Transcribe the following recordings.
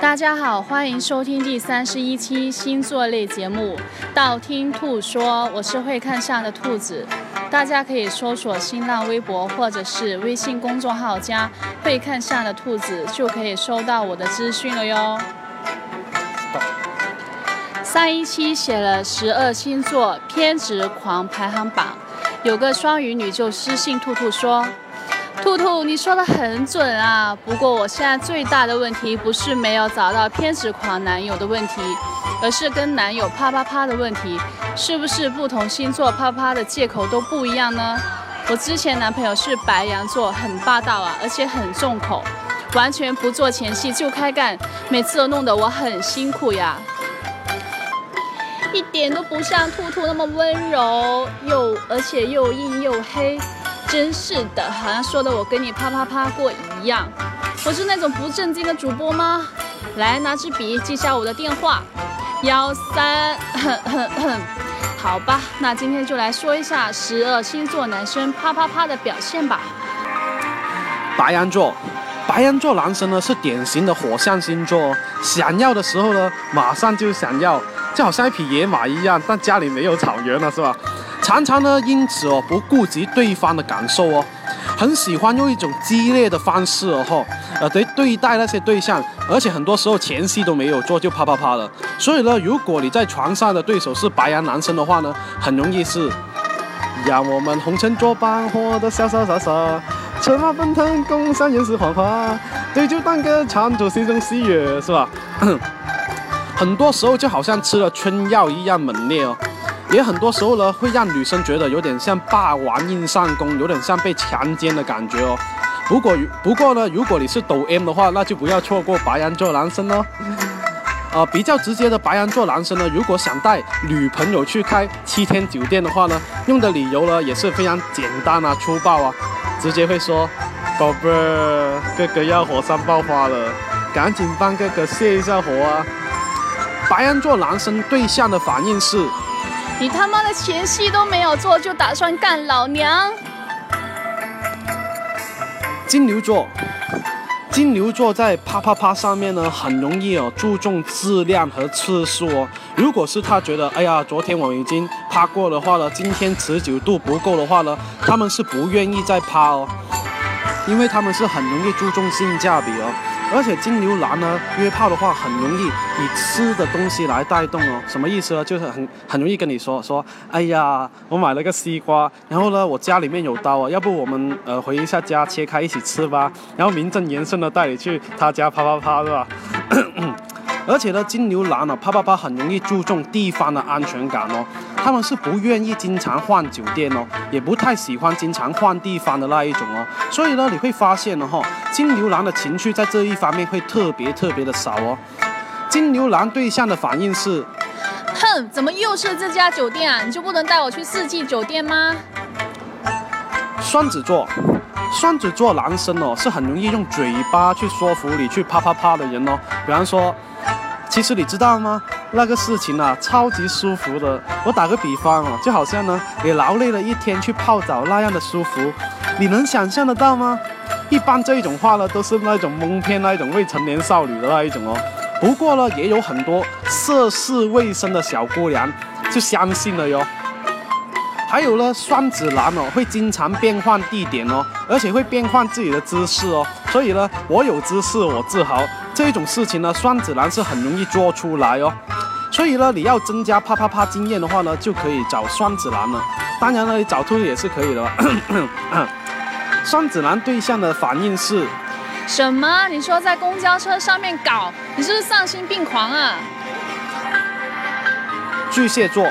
大家好，欢迎收听第三十一期星座类节目《道听途说》，我是会看相的兔子。大家可以搜索新浪微博或者是微信公众号加“会看相的兔子”，就可以收到我的资讯了哟。上一期写了十二星座偏执狂排行榜，有个双鱼女就私信兔兔说。兔兔，你说的很准啊！不过我现在最大的问题不是没有找到偏执狂男友的问题，而是跟男友啪啪啪的问题。是不是不同星座啪啪的借口都不一样呢？我之前男朋友是白羊座，很霸道啊，而且很重口，完全不做前戏就开干，每次都弄得我很辛苦呀，一点都不像兔兔那么温柔，又而且又硬又黑。真是的，好像说的我跟你啪啪啪过一样。我是那种不正经的主播吗？来，拿支笔记下我的电话，幺三。好吧，那今天就来说一下十二星座男生啪啪啪的表现吧。白羊座，白羊座男生呢是典型的火象星座，想要的时候呢马上就想要，就好像一匹野马一样，但家里没有草原了，是吧？常常呢，因此哦，不顾及对方的感受哦，很喜欢用一种激烈的方式哦，呃，对对待那些对象，而且很多时候前戏都没有做就啪啪啪了。所以呢，如果你在床上的对手是白羊男生的话呢，很容易是让我们红尘作伴，活得潇潇洒洒，策马奔腾，共赏人世繁华，对酒当歌，唱出心中喜悦，是吧？很多时候就好像吃了春药一样猛烈哦。也很多时候呢，会让女生觉得有点像霸王硬上弓，有点像被强奸的感觉哦。不过不过呢，如果你是抖 M 的话，那就不要错过白羊座男生哦。啊，比较直接的白羊座男生呢，如果想带女朋友去开七天酒店的话呢，用的理由呢也是非常简单啊、粗暴啊，直接会说：“宝贝儿，哥哥要火山爆发了，赶紧帮哥哥泄一下火啊。”白羊座男生对象的反应是。你他妈的前戏都没有做，就打算干老娘？金牛座，金牛座在啪啪啪上面呢，很容易哦注重质量和次数哦。如果是他觉得，哎呀，昨天我已经啪过的话呢，今天持久度不够的话呢，他们是不愿意再啪哦，因为他们是很容易注重性价比哦。而且金牛男呢，约炮的话很容易以吃的东西来带动哦。什么意思呢？就是很很容易跟你说说，哎呀，我买了个西瓜，然后呢，我家里面有刀啊，要不我们呃回一下家切开一起吃吧。然后名正言顺的带你去他家啪啪啪，是吧？而且呢，金牛男呢，啪啪啪很容易注重地方的安全感哦。他们是不愿意经常换酒店哦，也不太喜欢经常换地方的那一种哦。所以呢，你会发现呢，哈，金牛男的情绪在这一方面会特别特别的少哦。金牛男对象的反应是：哼，怎么又是这家酒店啊？你就不能带我去四季酒店吗？双子座，双子座男生哦，是很容易用嘴巴去说服你去啪啪啪的人哦。比方说。其实你知道吗？那个事情啊，超级舒服的。我打个比方哦，就好像呢，你劳累了一天去泡澡那样的舒服，你能想象得到吗？一般这一种话呢，都是那种蒙骗那一种未成年少女的那一种哦。不过呢，也有很多涉世未深的小姑娘就相信了哟。还有呢，双子男哦，会经常变换地点哦，而且会变换自己的姿势哦。所以呢，我有姿势我自豪。这种事情呢，双子男是很容易做出来哦。所以呢，你要增加啪啪啪经验的话呢，就可以找双子男了。当然了，你找兔子也是可以的。双子男对象的反应是什么？你说在公交车上面搞，你是不是丧心病狂啊？巨蟹座，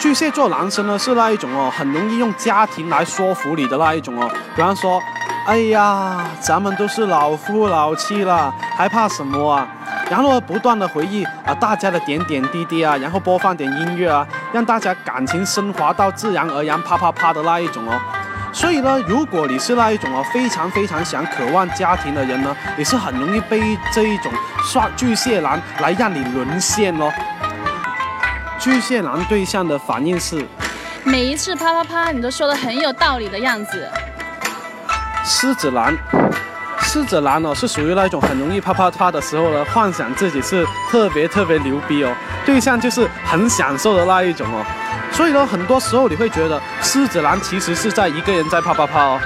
巨蟹座男生呢是那一种哦，很容易用家庭来说服你的那一种哦。比方说。哎呀，咱们都是老夫老妻了，还怕什么啊？然后不断的回忆啊，大家的点点滴滴啊，然后播放点音乐啊，让大家感情升华到自然而然啪啪啪的那一种哦。所以呢，如果你是那一种哦，非常非常想渴望家庭的人呢，也是很容易被这一种刷巨蟹男来让你沦陷哦。巨蟹男对象的反应是，每一次啪啪啪，你都说的很有道理的样子。狮子男，狮子男哦，是属于那一种很容易啪啪啪的时候呢，幻想自己是特别特别牛逼哦，对象就是很享受的那一种哦。所以呢，很多时候你会觉得狮子男其实是在一个人在啪啪啪哦，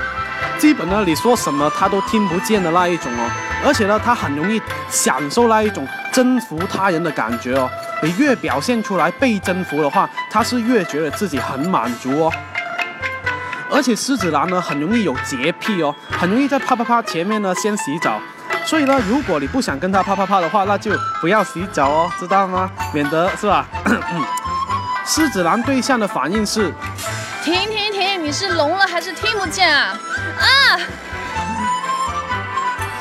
基本呢你说什么他都听不见的那一种哦，而且呢他很容易享受那一种征服他人的感觉哦。你越表现出来被征服的话，他是越觉得自己很满足哦。而且狮子男呢很容易有洁癖哦，很容易在啪啪啪前面呢先洗澡。所以呢，如果你不想跟他啪啪啪的话，那就不要洗澡哦，知道吗？免得是吧？狮子男对象的反应是：停停停！你是聋了还是听不见啊？啊！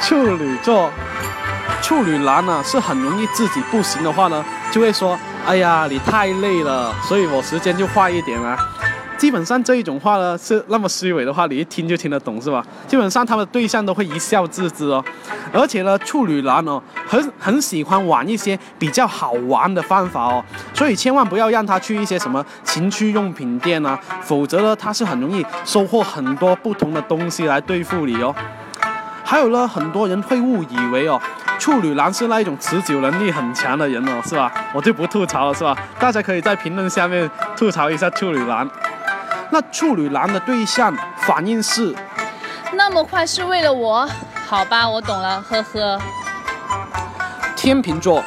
处女座，处女男呢是很容易自己不行的话呢，就会说：哎呀，你太累了，所以我时间就快一点啊。基本上这一种话呢是那么虚伪的话，你一听就听得懂是吧？基本上他们的对象都会一笑置之哦。而且呢，处女男哦很很喜欢玩一些比较好玩的方法哦，所以千万不要让他去一些什么情趣用品店啊，否则呢他是很容易收获很多不同的东西来对付你哦。还有呢，很多人会误以为哦，处女男是那一种持久能力很强的人哦，是吧？我就不吐槽了，是吧？大家可以在评论下面吐槽一下处女男。那处女男的对象反应是，那么快是为了我？好吧，我懂了，呵呵。天秤座，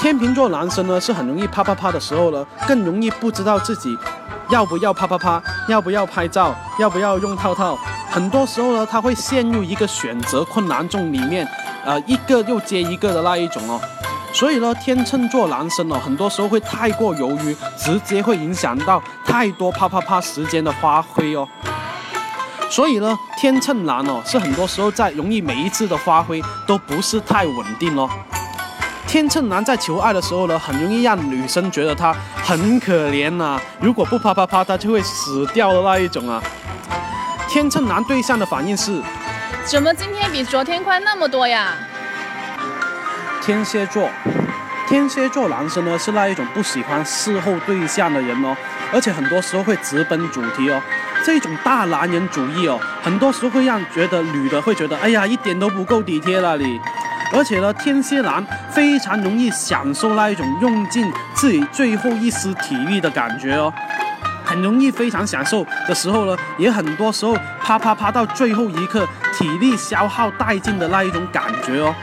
天秤座男生呢是很容易啪啪啪的时候呢，更容易不知道自己要不要啪啪啪，要不要拍照，要不要用套套。很多时候呢，他会陷入一个选择困难症里面，呃，一个又接一个的那一种哦。所以呢，天秤座男生哦，很多时候会太过犹豫，直接会影响到太多啪啪啪时间的发挥哦。所以呢，天秤男哦，是很多时候在容易每一次的发挥都不是太稳定哦。天秤男在求爱的时候呢，很容易让女生觉得他很可怜呐，如果不啪啪啪，他就会死掉的那一种啊。天秤男对象的反应是：怎么今天比昨天快那么多呀？天蝎座，天蝎座男生呢是那一种不喜欢事后对象的人哦，而且很多时候会直奔主题哦。这种大男人主义哦，很多时候会让觉得女的会觉得，哎呀，一点都不够体贴了你。而且呢，天蝎男非常容易享受那一种用尽自己最后一丝体力的感觉哦，很容易非常享受的时候呢，也很多时候啪啪啪到最后一刻，体力消耗殆尽的那一种感觉哦。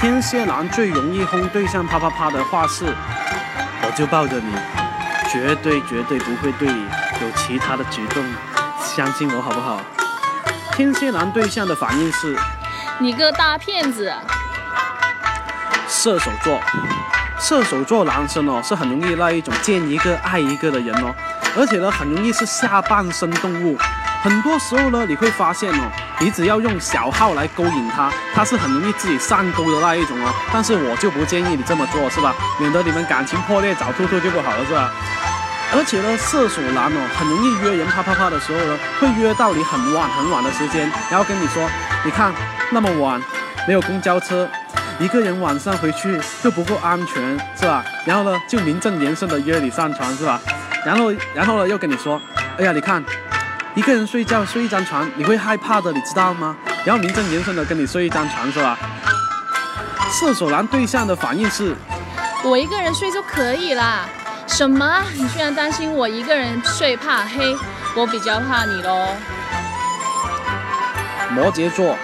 天蝎男最容易哄对象啪啪啪的话是，我就抱着你，绝对绝对不会对你。有其他的举动，相信我好不好？天蝎男对象的反应是：你个大骗子。射手座，射手座男生哦是很容易那一种见一个爱一个的人哦，而且呢很容易是下半身动物。很多时候呢你会发现哦，你只要用小号来勾引他，他是很容易自己上钩的那一种哦。但是我就不建议你这么做，是吧？免得你们感情破裂，找兔兔就不好了，是吧？而且呢，射手男哦，很容易约人啪啪啪的时候呢，会约到你很晚很晚的时间，然后跟你说，你看那么晚，没有公交车，一个人晚上回去又不够安全，是吧？然后呢，就名正言顺的约你上床，是吧？然后，然后呢，又跟你说，哎呀，你看，一个人睡觉睡一张床，你会害怕的，你知道吗？然后名正言顺的跟你睡一张床，是吧？射手男对象的反应是，我一个人睡就可以啦。什么？你居然担心我一个人睡怕黑？我比较怕你喽。摩羯座，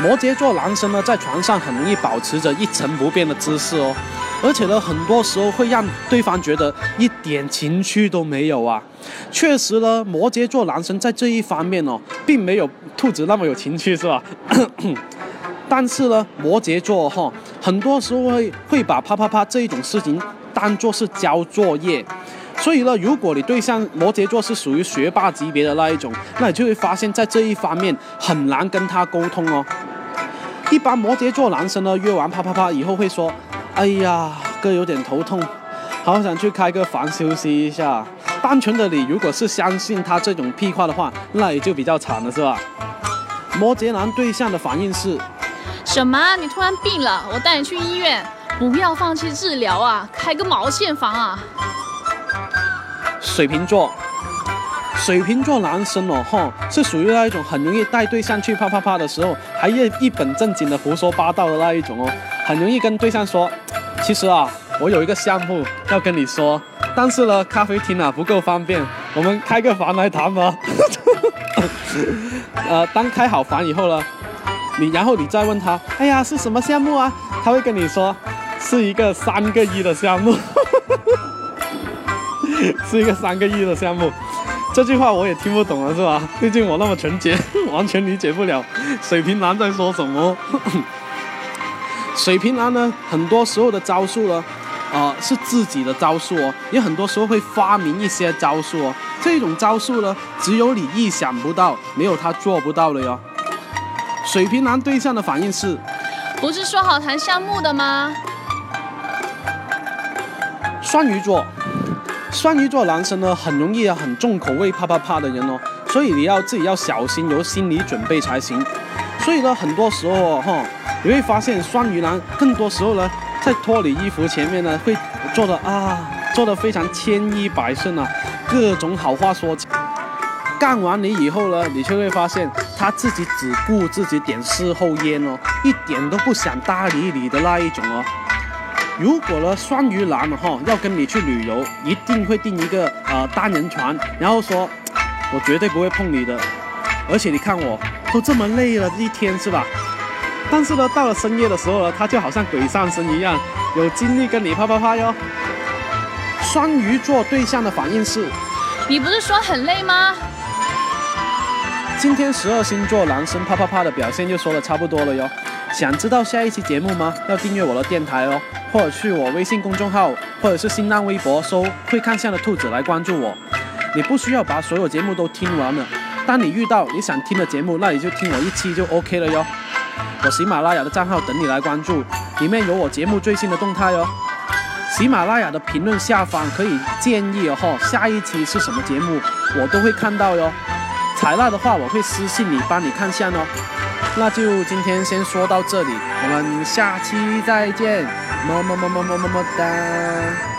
摩羯座男生呢，在床上很容易保持着一成不变的姿势哦，而且呢，很多时候会让对方觉得一点情趣都没有啊。确实呢，摩羯座男生在这一方面哦，并没有兔子那么有情趣，是吧？但是呢，摩羯座哈，很多时候会会把啪啪啪这一种事情。当做是交作业，所以呢，如果你对象摩羯座是属于学霸级别的那一种，那你就会发现，在这一方面很难跟他沟通哦。一般摩羯座男生呢，约完啪啪啪以后会说：“哎呀，哥有点头痛，好想去开个房休息一下。”单纯的你如果是相信他这种屁话的话，那也就比较惨了，是吧？摩羯男对象的反应是：什么？你突然病了？我带你去医院。不要放弃治疗啊！开个毛线房啊！水瓶座，水瓶座男生哦，哈，是属于那一种很容易带对象去啪啪啪的时候，还一一本正经的胡说八道的那一种哦，很容易跟对象说，其实啊，我有一个项目要跟你说，但是呢，咖啡厅啊不够方便，我们开个房来谈吧。呃，当开好房以后呢，你然后你再问他，哎呀，是什么项目啊？他会跟你说，是一个三个亿的项目，是一个三个亿的项目。这句话我也听不懂了，是吧？毕竟我那么纯洁，完全理解不了水瓶男在说什么。水瓶男呢，很多时候的招数呢，啊，是自己的招数哦，也很多时候会发明一些招数哦。这种招数呢，只有你意想不到，没有他做不到的哟。水瓶男对象的反应是，不是说好谈项目的吗？双鱼座。双鱼座男生呢，很容易啊，很重口味，啪啪啪的人哦，所以你要自己要小心，有心理准备才行。所以呢，很多时候哈，你会发现双鱼男更多时候呢，在脱你衣服前面呢，会做的啊，做的非常千依百顺啊，各种好话说。干完你以后呢，你就会发现他自己只顾自己点事后烟哦，一点都不想搭理你的那一种哦。如果呢，双鱼男哈要跟你去旅游，一定会订一个呃单人船，然后说，我绝对不会碰你的，而且你看我都这么累了一天是吧？但是呢，到了深夜的时候呢，他就好像鬼上身一样，有精力跟你啪啪啪哟。双鱼座对象的反应是，你不是说很累吗？今天十二星座男生啪啪啪的表现就说的差不多了哟。想知道下一期节目吗？要订阅我的电台哦。或者去我微信公众号，或者是新浪微博搜“会看相的兔子”来关注我。你不需要把所有节目都听完了，当你遇到你想听的节目，那你就听我一期就 OK 了哟。我喜马拉雅的账号等你来关注，里面有我节目最新的动态哟。喜马拉雅的评论下方可以建议哦，下一期是什么节目，我都会看到哟。采纳的话，我会私信你帮你看相哦。那就今天先说到这里，我们下期再见。么么么么么么么哒。